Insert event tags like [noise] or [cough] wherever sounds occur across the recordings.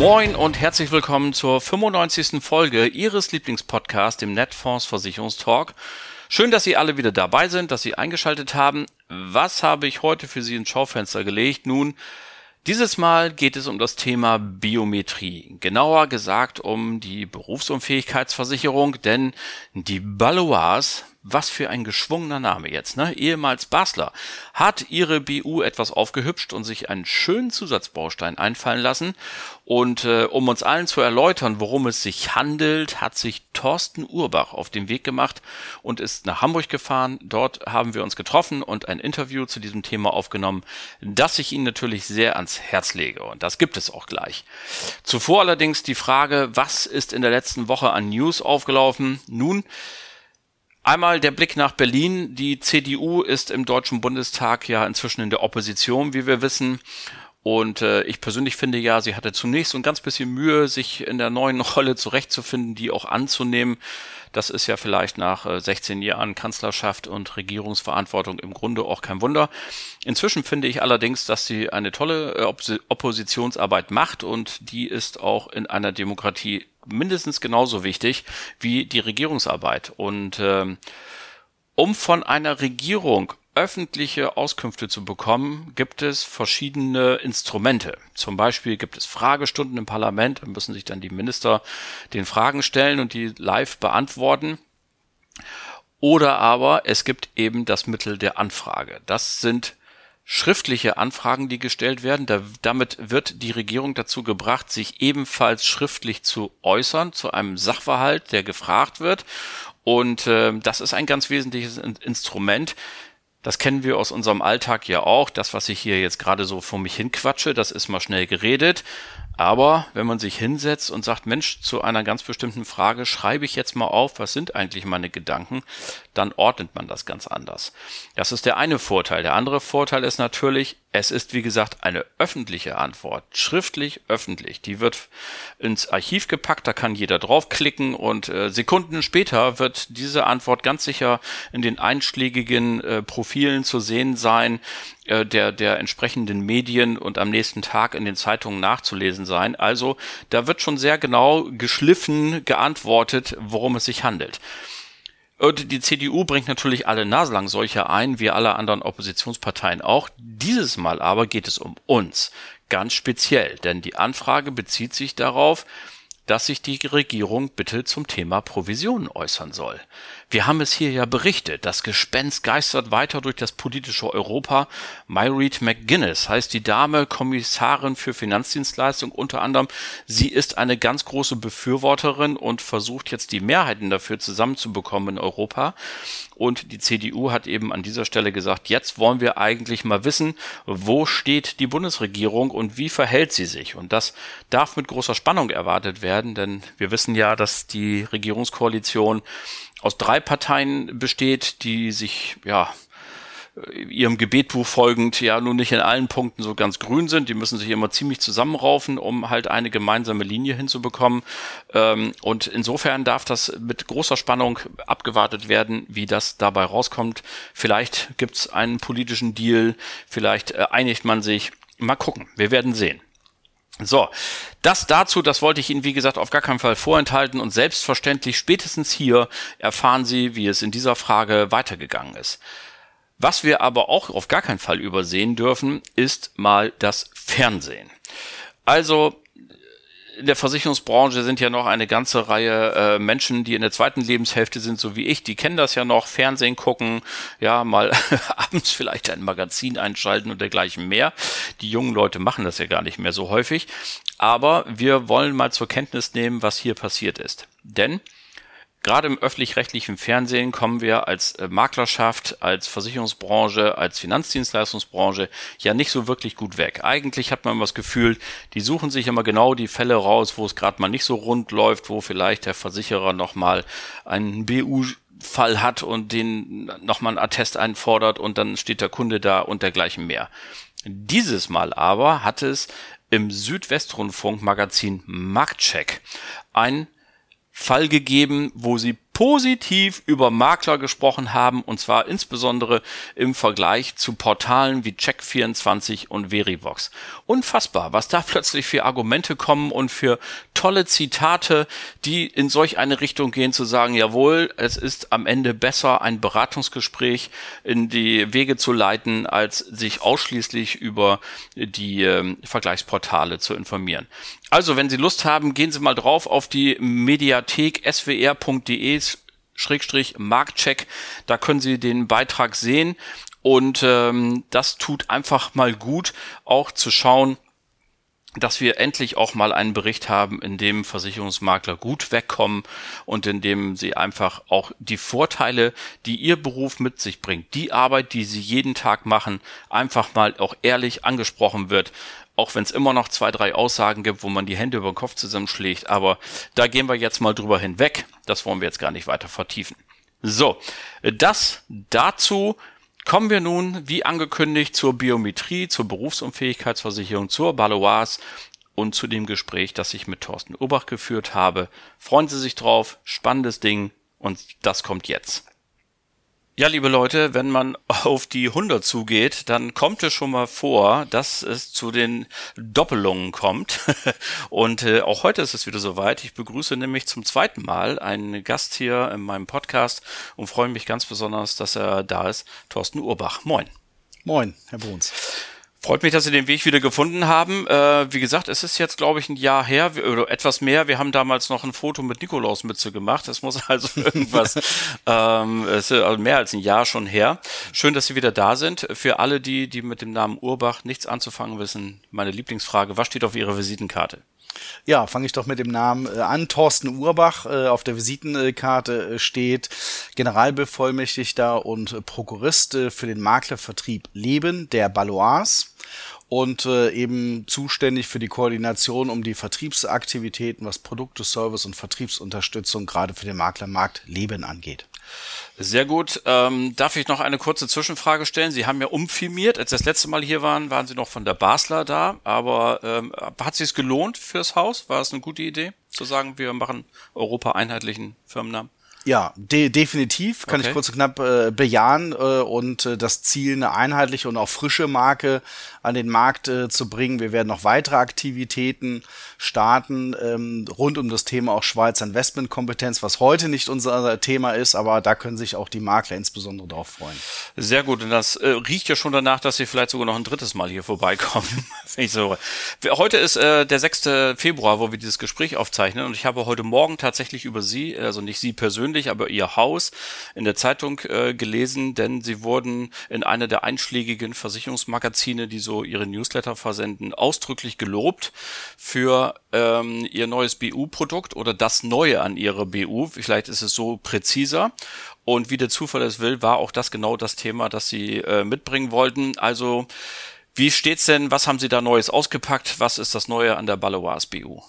Moin und herzlich willkommen zur 95. Folge Ihres Lieblingspodcasts, dem Netfonds Versicherungstalk. Schön, dass Sie alle wieder dabei sind, dass Sie eingeschaltet haben. Was habe ich heute für Sie ins Schaufenster gelegt? Nun, dieses Mal geht es um das Thema Biometrie. Genauer gesagt um die Berufsunfähigkeitsversicherung, denn die Balois was für ein geschwungener Name jetzt, ne? Ehemals Basler hat ihre BU etwas aufgehübscht und sich einen schönen Zusatzbaustein einfallen lassen. Und äh, um uns allen zu erläutern, worum es sich handelt, hat sich Thorsten Urbach auf den Weg gemacht und ist nach Hamburg gefahren. Dort haben wir uns getroffen und ein Interview zu diesem Thema aufgenommen, das ich Ihnen natürlich sehr ans Herz lege. Und das gibt es auch gleich. Zuvor allerdings die Frage, was ist in der letzten Woche an News aufgelaufen? Nun, Einmal der Blick nach Berlin. Die CDU ist im Deutschen Bundestag ja inzwischen in der Opposition, wie wir wissen. Und äh, ich persönlich finde ja, sie hatte zunächst so ein ganz bisschen Mühe, sich in der neuen [laughs] Rolle zurechtzufinden, die auch anzunehmen. Das ist ja vielleicht nach äh, 16 Jahren Kanzlerschaft und Regierungsverantwortung im Grunde auch kein Wunder. Inzwischen finde ich allerdings, dass sie eine tolle äh, Oppos Oppositionsarbeit macht und die ist auch in einer Demokratie mindestens genauso wichtig wie die Regierungsarbeit. Und ähm, um von einer Regierung öffentliche Auskünfte zu bekommen, gibt es verschiedene Instrumente. Zum Beispiel gibt es Fragestunden im Parlament, da müssen sich dann die Minister den Fragen stellen und die live beantworten. Oder aber es gibt eben das Mittel der Anfrage. Das sind schriftliche Anfragen, die gestellt werden. Da, damit wird die Regierung dazu gebracht, sich ebenfalls schriftlich zu äußern zu einem Sachverhalt, der gefragt wird. Und äh, das ist ein ganz wesentliches Instrument. Das kennen wir aus unserem Alltag ja auch. Das, was ich hier jetzt gerade so vor mich hinquatsche, das ist mal schnell geredet. Aber wenn man sich hinsetzt und sagt, Mensch, zu einer ganz bestimmten Frage schreibe ich jetzt mal auf, was sind eigentlich meine Gedanken, dann ordnet man das ganz anders. Das ist der eine Vorteil. Der andere Vorteil ist natürlich, es ist wie gesagt eine öffentliche Antwort, schriftlich öffentlich. Die wird ins Archiv gepackt, da kann jeder draufklicken und äh, Sekunden später wird diese Antwort ganz sicher in den einschlägigen äh, Profilen zu sehen sein äh, der, der entsprechenden Medien und am nächsten Tag in den Zeitungen nachzulesen sein. Also da wird schon sehr genau geschliffen geantwortet, worum es sich handelt. Und die CDU bringt natürlich alle naslang solche ein, wie alle anderen Oppositionsparteien auch. Dieses Mal aber geht es um uns, ganz speziell, denn die Anfrage bezieht sich darauf, dass sich die Regierung bitte zum Thema Provisionen äußern soll. Wir haben es hier ja berichtet, das Gespenst geistert weiter durch das politische Europa. Myreed McGuinness heißt die Dame, Kommissarin für Finanzdienstleistung unter anderem. Sie ist eine ganz große Befürworterin und versucht jetzt die Mehrheiten dafür zusammenzubekommen in Europa. Und die CDU hat eben an dieser Stelle gesagt, jetzt wollen wir eigentlich mal wissen, wo steht die Bundesregierung und wie verhält sie sich. Und das darf mit großer Spannung erwartet werden, denn wir wissen ja, dass die Regierungskoalition aus drei Parteien besteht, die sich, ja, ihrem Gebetbuch folgend ja nun nicht in allen Punkten so ganz grün sind. Die müssen sich immer ziemlich zusammenraufen, um halt eine gemeinsame Linie hinzubekommen. Ähm, und insofern darf das mit großer Spannung abgewartet werden, wie das dabei rauskommt. Vielleicht gibt's einen politischen Deal, vielleicht äh, einigt man sich. Mal gucken, wir werden sehen. So, das dazu, das wollte ich Ihnen, wie gesagt, auf gar keinen Fall vorenthalten und selbstverständlich spätestens hier erfahren Sie, wie es in dieser Frage weitergegangen ist. Was wir aber auch auf gar keinen Fall übersehen dürfen, ist mal das Fernsehen. Also in der Versicherungsbranche sind ja noch eine ganze Reihe äh, Menschen, die in der zweiten Lebenshälfte sind, so wie ich. Die kennen das ja noch, Fernsehen gucken, ja, mal [laughs] abends vielleicht ein Magazin einschalten und dergleichen mehr. Die jungen Leute machen das ja gar nicht mehr so häufig. Aber wir wollen mal zur Kenntnis nehmen, was hier passiert ist. Denn gerade im öffentlich-rechtlichen Fernsehen kommen wir als äh, Maklerschaft, als Versicherungsbranche, als Finanzdienstleistungsbranche ja nicht so wirklich gut weg. Eigentlich hat man immer das Gefühl, die suchen sich immer genau die Fälle raus, wo es gerade mal nicht so rund läuft, wo vielleicht der Versicherer nochmal einen BU Fall hat und den nochmal einen Attest einfordert und dann steht der Kunde da und dergleichen mehr. Dieses Mal aber hat es im Südwestrundfunk Magazin Marktcheck ein Fall gegeben, wo sie positiv über Makler gesprochen haben, und zwar insbesondere im Vergleich zu Portalen wie Check24 und Verivox. Unfassbar, was da [laughs] plötzlich für Argumente kommen und für tolle Zitate, die in solch eine Richtung gehen, zu sagen, jawohl, es ist am Ende besser, ein Beratungsgespräch in die Wege zu leiten, als sich ausschließlich über die äh, Vergleichsportale zu informieren. Also, wenn Sie Lust haben, gehen Sie mal drauf auf die Mediathek swr.de Schrägstrich Marktcheck. Da können Sie den Beitrag sehen und ähm, das tut einfach mal gut, auch zu schauen, dass wir endlich auch mal einen Bericht haben, in dem Versicherungsmakler gut wegkommen und in dem sie einfach auch die Vorteile, die ihr Beruf mit sich bringt, die Arbeit, die sie jeden Tag machen, einfach mal auch ehrlich angesprochen wird auch wenn es immer noch zwei, drei Aussagen gibt, wo man die Hände über den Kopf zusammenschlägt. Aber da gehen wir jetzt mal drüber hinweg. Das wollen wir jetzt gar nicht weiter vertiefen. So, das dazu. Kommen wir nun, wie angekündigt, zur Biometrie, zur Berufsunfähigkeitsversicherung, zur Balois und zu dem Gespräch, das ich mit Thorsten Urbach geführt habe. Freuen Sie sich drauf, spannendes Ding und das kommt jetzt. Ja, liebe Leute, wenn man [laughs] auf die 100 zugeht, dann kommt es schon mal vor, dass es zu den Doppelungen kommt. [laughs] Und äh, auch heute ist es wieder soweit. Ich begrüße nämlich zum zweiten Mal einen Gast hier in meinem Podcast und freue mich ganz besonders, dass er da ist. Thorsten Urbach. Moin. Moin, Herr Bruns. Freut mich, dass Sie den Weg wieder gefunden haben. Äh, wie gesagt, es ist jetzt, glaube ich, ein Jahr her oder etwas mehr. Wir haben damals noch ein Foto mit Nikolaus Mütze gemacht. Es muss [laughs] also irgendwas, ähm, es ist also mehr als ein Jahr schon her. Schön, dass Sie wieder da sind. Für alle die, die mit dem Namen Urbach nichts anzufangen wissen, meine Lieblingsfrage, was steht auf Ihrer Visitenkarte? Ja, fange ich doch mit dem Namen äh, an. Thorsten Urbach äh, auf der Visitenkarte äh, steht Generalbevollmächtigter und Prokurist für den Maklervertrieb Leben der Balois und äh, eben zuständig für die Koordination um die Vertriebsaktivitäten, was Produkte, Service und Vertriebsunterstützung gerade für den Maklermarkt Leben angeht. Sehr gut. Ähm, darf ich noch eine kurze Zwischenfrage stellen? Sie haben ja umfirmiert. Als Sie das letzte Mal hier waren, waren Sie noch von der Basler da. Aber ähm, hat sich gelohnt fürs Haus? War es eine gute Idee, zu sagen, wir machen Europa einheitlichen Firmennamen? Ja, de definitiv kann okay. ich kurz und knapp äh, bejahen äh, und äh, das Ziel, eine einheitliche und auch frische Marke an den Markt äh, zu bringen. Wir werden noch weitere Aktivitäten starten ähm, rund um das Thema auch Schweizer Investmentkompetenz, was heute nicht unser Thema ist, aber da können sich auch die Makler insbesondere drauf freuen. Sehr gut, und das äh, riecht ja schon danach, dass Sie vielleicht sogar noch ein drittes Mal hier vorbeikommen. [laughs] ich so. Heute ist äh, der 6. Februar, wo wir dieses Gespräch aufzeichnen und ich habe heute Morgen tatsächlich über Sie, also nicht Sie persönlich, persönlich, aber ihr Haus in der Zeitung äh, gelesen, denn sie wurden in einer der einschlägigen Versicherungsmagazine, die so ihre Newsletter versenden, ausdrücklich gelobt für ähm, ihr neues BU-Produkt oder das Neue an ihrer BU. Vielleicht ist es so präziser. Und wie der Zufall es will, war auch das genau das Thema, das sie äh, mitbringen wollten. Also wie steht's denn? Was haben Sie da Neues ausgepackt? Was ist das Neue an der Balois BU?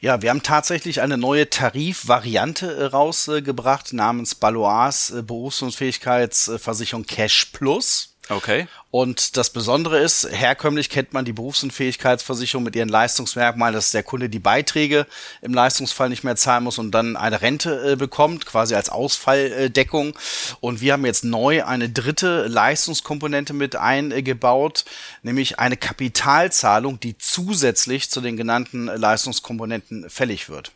Ja, wir haben tatsächlich eine neue Tarifvariante äh, rausgebracht namens Balois äh, Berufsunfähigkeitsversicherung Cash Plus. Okay. Und das Besondere ist, herkömmlich kennt man die Berufsunfähigkeitsversicherung mit ihren Leistungsmerkmalen, dass der Kunde die Beiträge im Leistungsfall nicht mehr zahlen muss und dann eine Rente äh, bekommt, quasi als Ausfalldeckung. Und wir haben jetzt neu eine dritte Leistungskomponente mit eingebaut, nämlich eine Kapitalzahlung, die zusätzlich zu den genannten Leistungskomponenten fällig wird.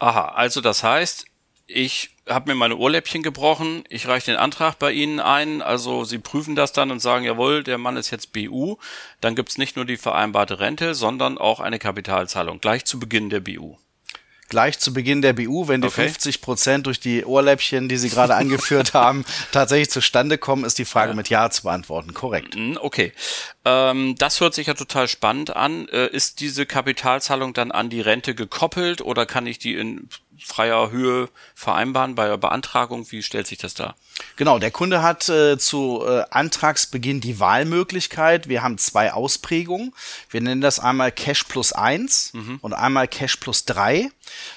Aha, also das heißt, ich habe mir meine Ohrläppchen gebrochen, ich reiche den Antrag bei Ihnen ein, also Sie prüfen das dann und sagen, jawohl, der Mann ist jetzt BU, dann gibt's nicht nur die vereinbarte Rente, sondern auch eine Kapitalzahlung, gleich zu Beginn der BU gleich zu Beginn der BU, wenn die okay. 50 Prozent durch die Ohrläppchen, die Sie gerade angeführt [laughs] haben, tatsächlich zustande kommen, ist die Frage ja. mit Ja zu beantworten. Korrekt. Mhm, okay. Ähm, das hört sich ja total spannend an. Äh, ist diese Kapitalzahlung dann an die Rente gekoppelt oder kann ich die in freier Höhe vereinbaren bei der Beantragung? Wie stellt sich das dar? Genau, der Kunde hat äh, zu äh, Antragsbeginn die Wahlmöglichkeit. Wir haben zwei Ausprägungen. Wir nennen das einmal Cash plus eins mhm. und einmal Cash plus drei.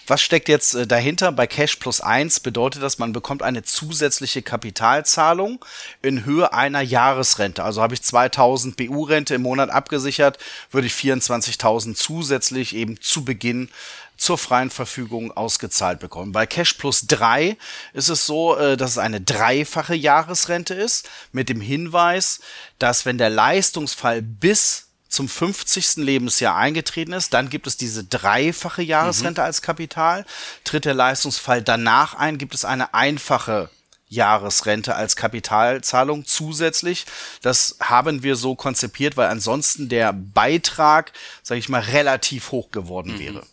Was steckt jetzt äh, dahinter? Bei Cash plus eins bedeutet das, man bekommt eine zusätzliche Kapitalzahlung in Höhe einer Jahresrente. Also habe ich 2000 BU-Rente im Monat abgesichert, würde ich 24.000 zusätzlich eben zu Beginn zur freien Verfügung ausgezahlt bekommen. Bei Cash Plus 3 ist es so, äh, dass es eine dreifache Jahresrente ist, mit dem Hinweis, dass wenn der Leistungsfall bis zum 50. Lebensjahr eingetreten ist, dann gibt es diese dreifache Jahresrente mhm. als Kapital. Tritt der Leistungsfall danach ein, gibt es eine einfache Jahresrente als Kapitalzahlung zusätzlich. Das haben wir so konzipiert, weil ansonsten der Beitrag, sage ich mal, relativ hoch geworden mhm. wäre.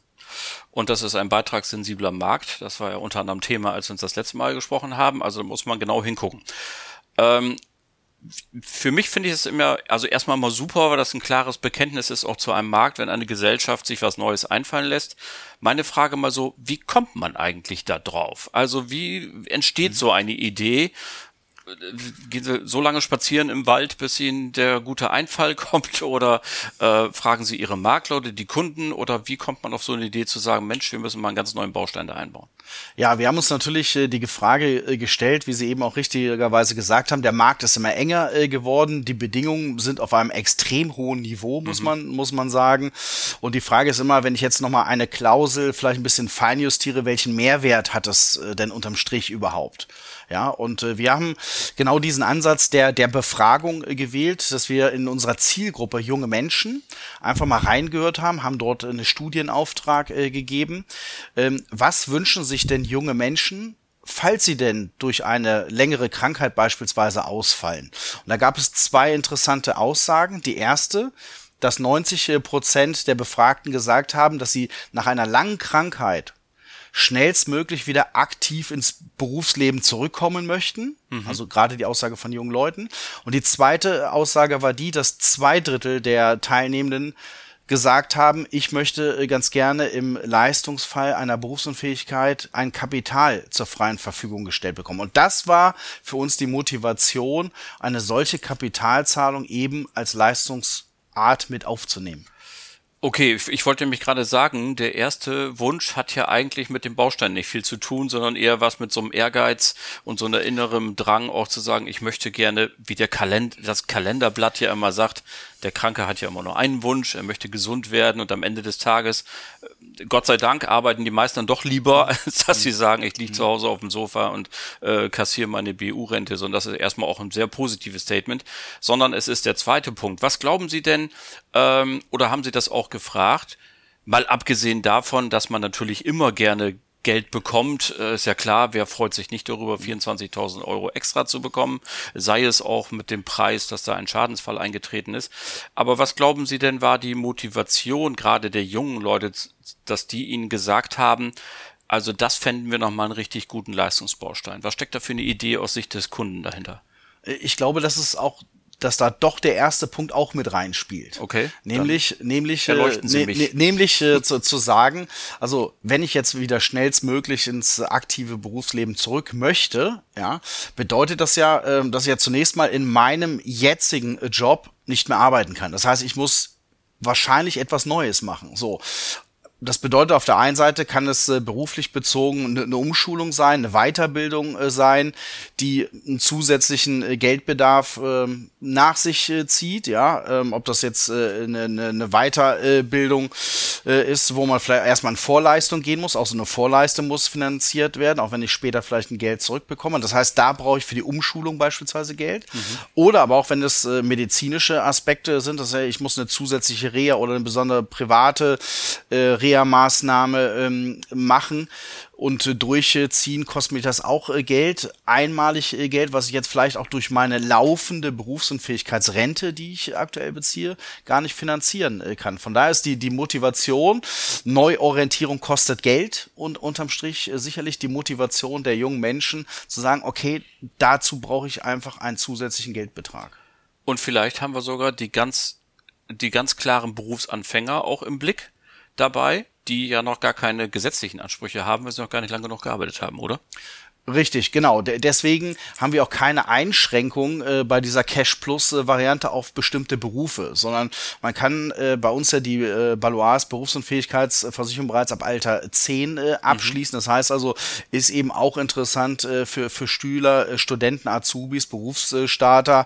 Und das ist ein beitragssensibler Markt. Das war ja unter anderem Thema, als wir uns das letzte Mal gesprochen haben. Also da muss man genau hingucken. Ähm, für mich finde ich es immer, also erstmal mal super, weil das ein klares Bekenntnis ist auch zu einem Markt, wenn eine Gesellschaft sich was Neues einfallen lässt. Meine Frage mal so, wie kommt man eigentlich da drauf? Also wie entsteht mhm. so eine Idee? Gehen Sie so lange spazieren im Wald, bis Ihnen der gute Einfall [laughs] kommt? Oder äh, fragen Sie Ihre Marktleute, die Kunden? Oder wie kommt man auf so eine Idee zu sagen, Mensch, wir müssen mal einen ganz neuen Baustein da einbauen? Ja, wir haben uns natürlich äh, die Frage äh, gestellt, wie Sie eben auch richtigerweise gesagt haben, der Markt ist immer enger äh, geworden, die Bedingungen sind auf einem extrem hohen Niveau, muss mhm. man muss man sagen. Und die Frage ist immer, wenn ich jetzt nochmal eine Klausel vielleicht ein bisschen feinjustiere, welchen Mehrwert hat das äh, denn unterm Strich überhaupt? Ja, und äh, wir haben genau diesen Ansatz der, der Befragung äh, gewählt, dass wir in unserer Zielgruppe junge Menschen einfach mal reingehört haben, haben dort einen Studienauftrag äh, gegeben. Ähm, was wünschen sich denn junge Menschen falls sie denn durch eine längere Krankheit beispielsweise ausfallen. Und da gab es zwei interessante Aussagen. Die erste, dass 90 Prozent der Befragten gesagt haben, dass sie nach einer langen Krankheit schnellstmöglich wieder aktiv ins Berufsleben zurückkommen möchten. Mhm. Also gerade die Aussage von jungen Leuten. Und die zweite Aussage war die, dass zwei Drittel der Teilnehmenden gesagt haben, ich möchte ganz gerne im Leistungsfall einer Berufsunfähigkeit ein Kapital zur freien Verfügung gestellt bekommen. Und das war für uns die Motivation, eine solche Kapitalzahlung eben als Leistungsart mit aufzunehmen. Okay, ich wollte nämlich gerade sagen, der erste Wunsch hat ja eigentlich mit dem Baustein nicht viel zu tun, sondern eher was mit so einem Ehrgeiz und so einer inneren Drang auch zu sagen, ich möchte gerne, wie der Kalend das Kalenderblatt ja immer sagt, der Kranke hat ja immer nur einen Wunsch, er möchte gesund werden und am Ende des Tages, äh, Gott sei Dank, arbeiten die meisten dann doch lieber, [laughs] als dass sie sagen, ich liege zu Hause auf dem Sofa und äh, kassiere meine BU-Rente, sondern das ist erstmal auch ein sehr positives Statement, sondern es ist der zweite Punkt. Was glauben Sie denn, ähm, oder haben Sie das auch gefragt, Mal abgesehen davon, dass man natürlich immer gerne Geld bekommt, äh, ist ja klar, wer freut sich nicht darüber, 24.000 Euro extra zu bekommen, sei es auch mit dem Preis, dass da ein Schadensfall eingetreten ist. Aber was glauben Sie denn war die Motivation gerade der jungen Leute, dass die Ihnen gesagt haben, also das fänden wir nochmal einen richtig guten Leistungsbaustein. Was steckt da für eine Idee aus Sicht des Kunden dahinter? Ich glaube, das ist auch dass da doch der erste Punkt auch mit reinspielt. Okay. Nämlich, nämlich, äh, ne, ne, nämlich äh, zu, zu sagen, also wenn ich jetzt wieder schnellstmöglich ins aktive Berufsleben zurück möchte, ja, bedeutet das ja, äh, dass ich ja zunächst mal in meinem jetzigen Job nicht mehr arbeiten kann. Das heißt, ich muss wahrscheinlich etwas Neues machen. So das bedeutet, auf der einen Seite kann es äh, beruflich bezogen eine, eine, Umschulung sein, eine Weiterbildung äh, sein, die einen zusätzlichen äh, Geldbedarf ähm, nach sich zieht, ja, ähm, ob das jetzt eine, eine Weiterbildung ist, wo man vielleicht erstmal in Vorleistung gehen muss, auch so eine Vorleistung muss finanziert werden, auch wenn ich später vielleicht ein Geld zurückbekomme. Das heißt, da brauche ich für die Umschulung beispielsweise Geld. Mhm. Oder aber auch wenn das medizinische Aspekte sind, das heißt, ich muss eine zusätzliche Reha oder eine besondere private äh, Reha-Maßnahme ähm, machen und äh, durchziehen, kostet mich das auch äh, Geld, einmalig äh, Geld, was ich jetzt vielleicht auch durch meine laufende Berufsunfähigkeitsrente, die ich aktuell beziehe, gar nicht finanzieren kann. Von daher ist die, die Motivation, Neuorientierung kostet Geld und unterm Strich sicherlich die Motivation der jungen Menschen zu sagen, okay, dazu brauche ich einfach einen zusätzlichen Geldbetrag. Und vielleicht haben wir sogar die ganz, die ganz klaren Berufsanfänger auch im Blick, dabei, die ja noch gar keine gesetzlichen Ansprüche haben, weil sie noch gar nicht lange genug gearbeitet haben, oder? Richtig, genau. De deswegen haben wir auch keine Einschränkung äh, bei dieser Cash Plus Variante auf bestimmte Berufe, sondern man kann äh, bei uns ja die äh, Balois Berufsunfähigkeitsversicherung bereits ab Alter 10 äh, abschließen. Mhm. Das heißt also, ist eben auch interessant äh, für, für Stühler, äh, Studenten, Azubis, Berufsstarter.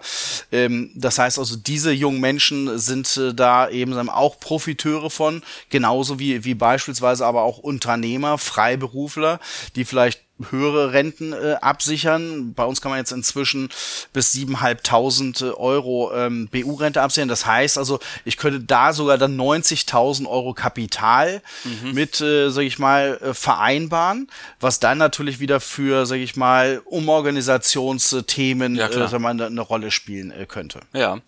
Ähm, das heißt also, diese jungen Menschen sind äh, da eben auch Profiteure von, genauso wie, wie beispielsweise aber auch Unternehmer, Freiberufler, die vielleicht höhere Renten äh, absichern. Bei uns kann man jetzt inzwischen bis 7.500 Euro ähm, BU-Rente absichern. Das heißt also, ich könnte da sogar dann 90.000 Euro Kapital mhm. mit, äh, sag ich mal, äh, vereinbaren, was dann natürlich wieder für, sag ich mal, Umorganisationsthemen ja, äh, mal, eine, eine Rolle spielen äh, könnte. Ja.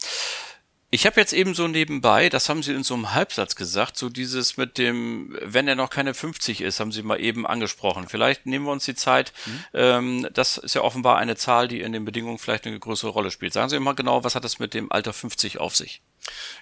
Ich habe jetzt eben so nebenbei, das haben Sie in so einem Halbsatz gesagt, so dieses mit dem, wenn er noch keine 50 ist, haben Sie mal eben angesprochen. Vielleicht nehmen wir uns die Zeit. Mhm. Ähm, das ist ja offenbar eine Zahl, die in den Bedingungen vielleicht eine größere Rolle spielt. Sagen Sie mal genau, was hat es mit dem Alter 50 auf sich?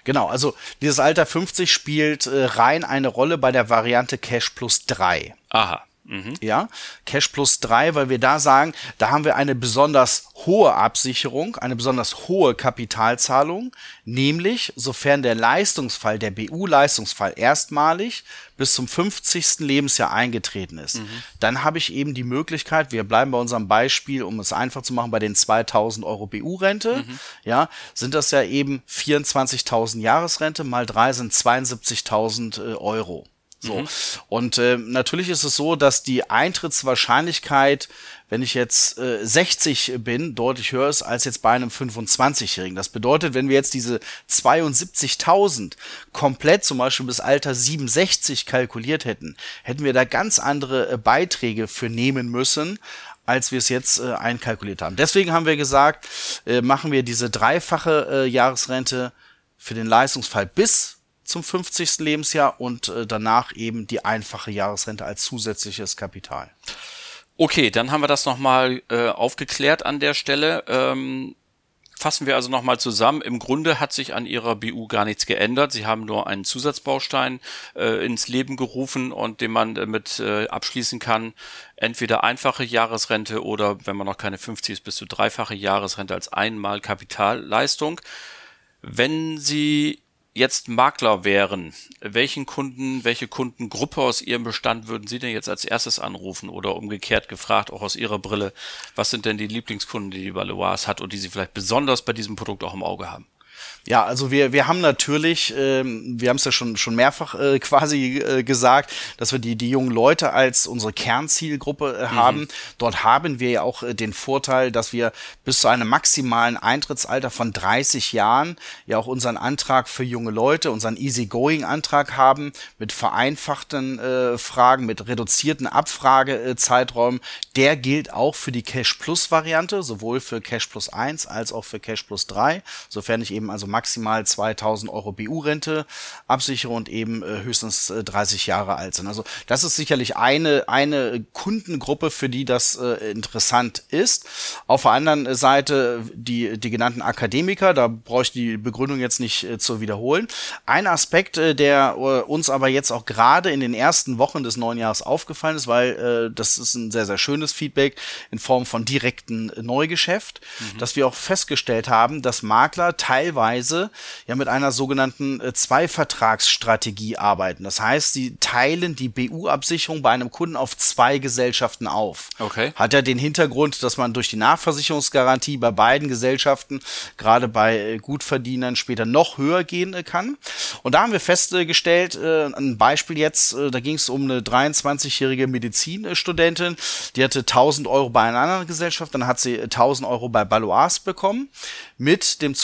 Genau, also dieses Alter 50 spielt äh, rein eine Rolle bei der Variante Cash plus 3. Aha. Mhm. Ja, Cash plus drei, weil wir da sagen, da haben wir eine besonders hohe Absicherung, eine besonders hohe Kapitalzahlung, nämlich sofern der Leistungsfall, der BU-Leistungsfall erstmalig bis zum 50. Lebensjahr eingetreten ist. Mhm. Dann habe ich eben die Möglichkeit, wir bleiben bei unserem Beispiel, um es einfach zu machen, bei den 2000 Euro BU-Rente, mhm. ja, sind das ja eben 24.000 Jahresrente, mal drei sind 72.000 äh, Euro. So. Mhm. Und äh, natürlich ist es so, dass die Eintrittswahrscheinlichkeit, wenn ich jetzt äh, 60 bin, deutlich höher ist als jetzt bei einem 25-Jährigen. Das bedeutet, wenn wir jetzt diese 72.000 komplett zum Beispiel bis Alter 67 kalkuliert hätten, hätten wir da ganz andere äh, Beiträge für nehmen müssen, als wir es jetzt äh, einkalkuliert haben. Deswegen haben wir gesagt, äh, machen wir diese dreifache äh, Jahresrente für den Leistungsfall bis zum 50. Lebensjahr und äh, danach eben die einfache Jahresrente als zusätzliches Kapital. Okay, dann haben wir das nochmal äh, aufgeklärt an der Stelle. Ähm, fassen wir also nochmal zusammen. Im Grunde hat sich an Ihrer BU gar nichts geändert. Sie haben nur einen Zusatzbaustein äh, ins Leben gerufen und den man äh, mit äh, abschließen kann. Entweder einfache Jahresrente oder, wenn man noch keine 50 ist, bis zu dreifache Jahresrente als einmal Kapitalleistung. Wenn Sie jetzt Makler wären, welchen Kunden, welche Kundengruppe aus Ihrem Bestand würden Sie denn jetzt als erstes anrufen oder umgekehrt gefragt, auch aus Ihrer Brille, was sind denn die Lieblingskunden, die die Balois hat und die Sie vielleicht besonders bei diesem Produkt auch im Auge haben? Ja, also wir, wir haben natürlich, ähm, wir haben es ja schon, schon mehrfach äh, quasi äh, gesagt, dass wir die, die jungen Leute als unsere Kernzielgruppe äh, mhm. haben. Dort haben wir ja auch äh, den Vorteil, dass wir bis zu einem maximalen Eintrittsalter von 30 Jahren ja auch unseren Antrag für junge Leute, unseren Easygoing-Antrag haben mit vereinfachten äh, Fragen, mit reduzierten Abfragezeiträumen. Der gilt auch für die Cash Plus Variante, sowohl für Cash Plus 1 als auch für Cash Plus 3, sofern ich eben also maximal 2000 Euro BU-Rente absichere und eben äh, höchstens äh, 30 Jahre alt sind. Also das ist sicherlich eine, eine Kundengruppe, für die das äh, interessant ist. Auf der anderen Seite die, die genannten Akademiker, da brauche ich die Begründung jetzt nicht äh, zu wiederholen. Ein Aspekt, äh, der äh, uns aber jetzt auch gerade in den ersten Wochen des neuen Jahres aufgefallen ist, weil äh, das ist ein sehr, sehr schönes Feedback in Form von direkten Neugeschäft, mhm. dass wir auch festgestellt haben, dass Makler teilweise Weise ja mit einer sogenannten äh, Zweivertragsstrategie arbeiten. Das heißt, sie teilen die BU-Absicherung bei einem Kunden auf zwei Gesellschaften auf. Okay. Hat ja den Hintergrund, dass man durch die Nachversicherungsgarantie bei beiden Gesellschaften, gerade bei äh, Gutverdienern, später noch höher gehen äh, kann. Und da haben wir festgestellt, äh, ein Beispiel jetzt, da ging es um eine 23-jährige Medizinstudentin, die hatte 1000 Euro bei einer anderen Gesellschaft, dann hat sie 1000 Euro bei Balois bekommen mit dem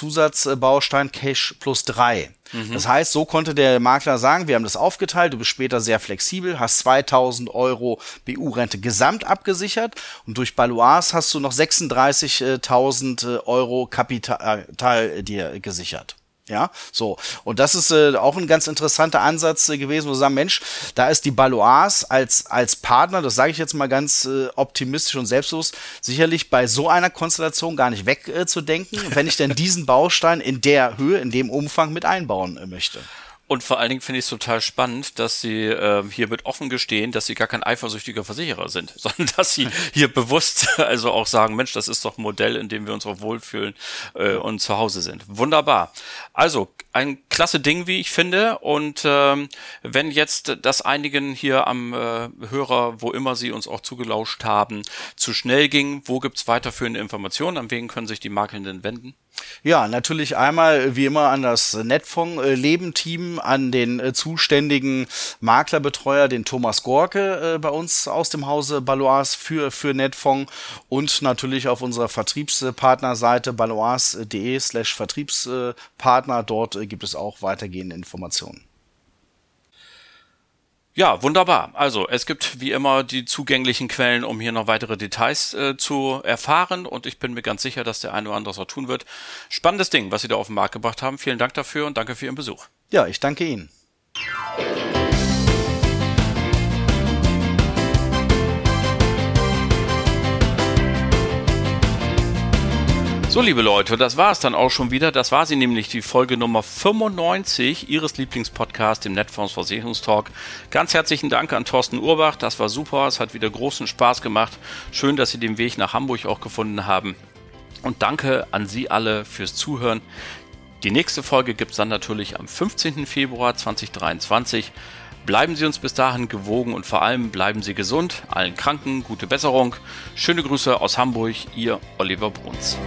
Zusatzbaustein Cash plus drei. Mhm. Das heißt, so konnte der Makler sagen, wir haben das aufgeteilt, du bist später sehr flexibel, hast 2000 Euro BU-Rente gesamt abgesichert und durch Balois hast du noch 36.000 Euro Kapital äh, dir gesichert. Ja, so. Und das ist äh, auch ein ganz interessanter Ansatz äh, gewesen, wo wir sagen, Mensch, da ist die Balois als, als Partner, das sage ich jetzt mal ganz äh, optimistisch und selbstlos, sicherlich bei so einer Konstellation gar nicht wegzudenken, wenn ich denn diesen Baustein in der Höhe, in dem Umfang mit einbauen äh, möchte. Und vor allen Dingen finde ich es total spannend, dass Sie äh, hier mit offen gestehen, dass Sie gar kein eifersüchtiger Versicherer sind, [laughs] sondern dass Sie hier bewusst [laughs] also auch sagen, Mensch, das ist doch ein Modell, in dem wir uns auch wohlfühlen äh, und zu Hause sind. Wunderbar. Also ein klasse Ding, wie ich finde. Und ähm, wenn jetzt das einigen hier am äh, Hörer, wo immer Sie uns auch zugelauscht haben, zu schnell ging, wo gibt's weiterführende Informationen? An wen können sich die Makelnden wenden? Ja, natürlich einmal wie immer an das Netfonds äh, an den äh, zuständigen Maklerbetreuer, den Thomas Gorke äh, bei uns aus dem Hause Balois für für Netfonds und natürlich auf unserer Vertriebspartnerseite balois.de slash Vertriebspartner. Dort gibt es auch weitergehende Informationen. Ja, wunderbar. Also es gibt wie immer die zugänglichen Quellen, um hier noch weitere Details äh, zu erfahren und ich bin mir ganz sicher, dass der eine oder andere das auch tun wird. Spannendes Ding, was Sie da auf den Markt gebracht haben. Vielen Dank dafür und danke für Ihren Besuch. Ja, ich danke Ihnen. So, liebe Leute, das war es dann auch schon wieder. Das war sie nämlich, die Folge Nummer 95 Ihres Lieblingspodcasts im Netfonds Versicherungstalk. Ganz herzlichen Dank an Thorsten Urbach. Das war super. Es hat wieder großen Spaß gemacht. Schön, dass Sie den Weg nach Hamburg auch gefunden haben. Und danke an Sie alle fürs Zuhören. Die nächste Folge gibt es dann natürlich am 15. Februar 2023. Bleiben Sie uns bis dahin gewogen und vor allem bleiben Sie gesund. Allen Kranken gute Besserung. Schöne Grüße aus Hamburg, Ihr Oliver Bruns.